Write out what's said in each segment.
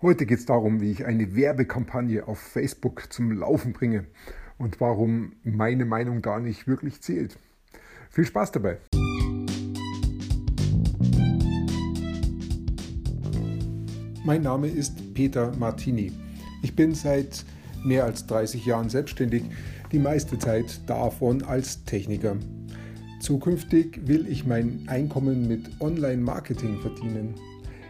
Heute geht es darum, wie ich eine Werbekampagne auf Facebook zum Laufen bringe und warum meine Meinung da nicht wirklich zählt. Viel Spaß dabei! Mein Name ist Peter Martini. Ich bin seit mehr als 30 Jahren selbstständig, die meiste Zeit davon als Techniker. Zukünftig will ich mein Einkommen mit Online-Marketing verdienen.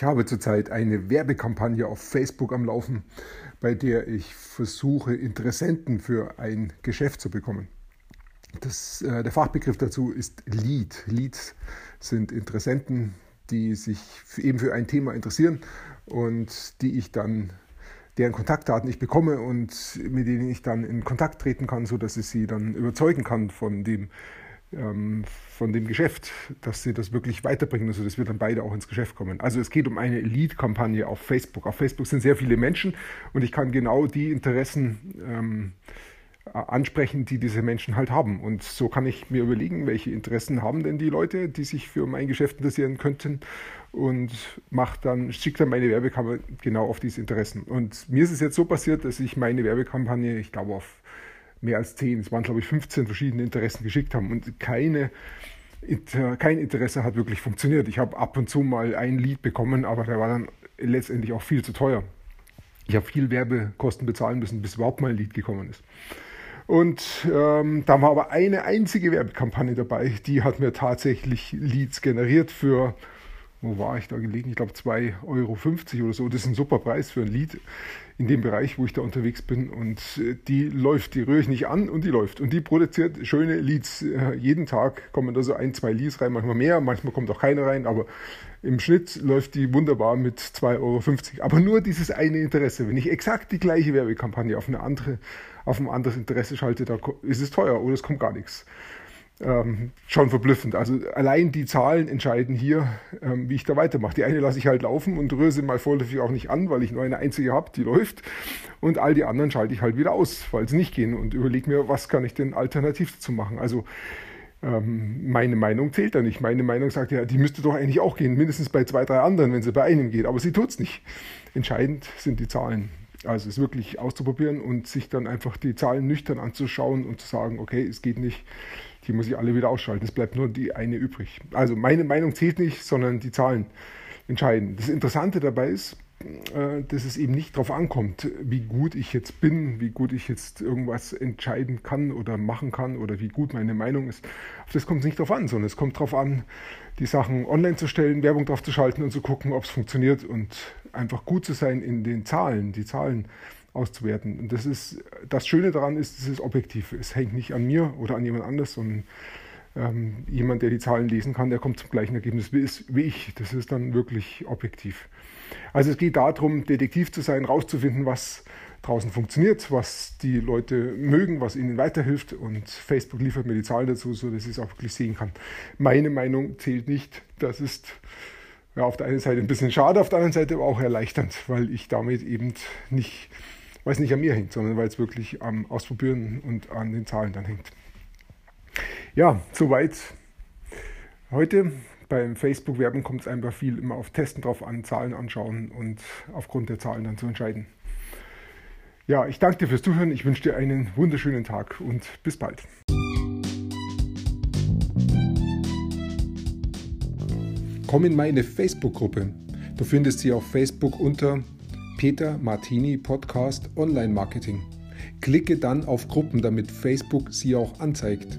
Ich habe zurzeit eine Werbekampagne auf Facebook am Laufen, bei der ich versuche, Interessenten für ein Geschäft zu bekommen. Das, äh, der Fachbegriff dazu ist Lead. Leads sind Interessenten, die sich eben für ein Thema interessieren und die ich dann deren Kontaktdaten ich bekomme und mit denen ich dann in Kontakt treten kann, sodass ich sie dann überzeugen kann von dem von dem Geschäft, dass sie das wirklich weiterbringen, also dass wir dann beide auch ins Geschäft kommen. Also es geht um eine Lead-Kampagne auf Facebook. Auf Facebook sind sehr viele Menschen und ich kann genau die Interessen ähm, ansprechen, die diese Menschen halt haben. Und so kann ich mir überlegen, welche Interessen haben denn die Leute, die sich für mein Geschäft interessieren könnten und mach dann, schicke dann meine Werbekampagne genau auf diese Interessen. Und mir ist es jetzt so passiert, dass ich meine Werbekampagne, ich glaube auf mehr als zehn, es waren glaube ich 15 verschiedene Interessen geschickt haben und keine, kein Interesse hat wirklich funktioniert. Ich habe ab und zu mal ein Lied bekommen, aber der war dann letztendlich auch viel zu teuer. Ich habe viel Werbekosten bezahlen müssen, bis überhaupt mal ein Lied gekommen ist. Und ähm, da war aber eine einzige Werbekampagne dabei, die hat mir tatsächlich Leads generiert für wo war ich da gelegen? Ich glaube 2,50 Euro oder so. Das ist ein super Preis für ein Lied in dem Bereich, wo ich da unterwegs bin. Und äh, die läuft, die rühre ich nicht an und die läuft. Und die produziert schöne Leads. Äh, jeden Tag kommen da so ein, zwei Leads rein, manchmal mehr, manchmal kommt auch keine rein, aber im Schnitt läuft die wunderbar mit 2,50 Euro. Aber nur dieses eine Interesse. Wenn ich exakt die gleiche Werbekampagne auf, eine andere, auf ein anderes Interesse schalte, da ist es teuer oder es kommt gar nichts ähm, schon verblüffend. Also allein die Zahlen entscheiden hier, ähm, wie ich da weitermache. Die eine lasse ich halt laufen und rühre sie mal vorläufig auch nicht an, weil ich nur eine einzige habe, die läuft. Und all die anderen schalte ich halt wieder aus, weil sie nicht gehen und überlege mir, was kann ich denn alternativ dazu machen. Also ähm, meine Meinung zählt da nicht. Meine Meinung sagt ja, die müsste doch eigentlich auch gehen, mindestens bei zwei, drei anderen, wenn sie bei einem geht. Aber sie tut es nicht. Entscheidend sind die Zahlen. Also es wirklich auszuprobieren und sich dann einfach die Zahlen nüchtern anzuschauen und zu sagen, okay, es geht nicht die muss ich alle wieder ausschalten. Es bleibt nur die eine übrig. Also meine Meinung zählt nicht, sondern die Zahlen entscheiden. Das Interessante dabei ist, dass es eben nicht darauf ankommt, wie gut ich jetzt bin, wie gut ich jetzt irgendwas entscheiden kann oder machen kann oder wie gut meine Meinung ist. Auf das kommt es nicht darauf an, sondern es kommt darauf an, die Sachen online zu stellen, Werbung drauf zu schalten und zu gucken, ob es funktioniert und einfach gut zu sein in den Zahlen, die Zahlen auszuwerten. Und das ist das Schöne daran ist, es ist objektiv. Es hängt nicht an mir oder an jemand anders, sondern ähm, jemand, der die Zahlen lesen kann, der kommt zum gleichen Ergebnis wie, ist, wie ich. Das ist dann wirklich objektiv. Also es geht darum, Detektiv zu sein, rauszufinden, was draußen funktioniert, was die Leute mögen, was ihnen weiterhilft. Und Facebook liefert mir die Zahlen dazu, sodass ich es auch wirklich sehen kann. Meine Meinung zählt nicht. Das ist ja, auf der einen Seite ein bisschen schade, auf der anderen Seite aber auch erleichternd, weil ich damit eben nicht weil es nicht an mir hängt, sondern weil es wirklich am Ausprobieren und an den Zahlen dann hängt. Ja, soweit heute. Beim Facebook-Werben kommt es einfach viel immer auf Testen drauf an, Zahlen anschauen und aufgrund der Zahlen dann zu entscheiden. Ja, ich danke dir fürs Zuhören. Ich wünsche dir einen wunderschönen Tag und bis bald. Komm in meine Facebook-Gruppe. Du findest sie auf Facebook unter Peter Martini Podcast Online Marketing. Klicke dann auf Gruppen, damit Facebook sie auch anzeigt.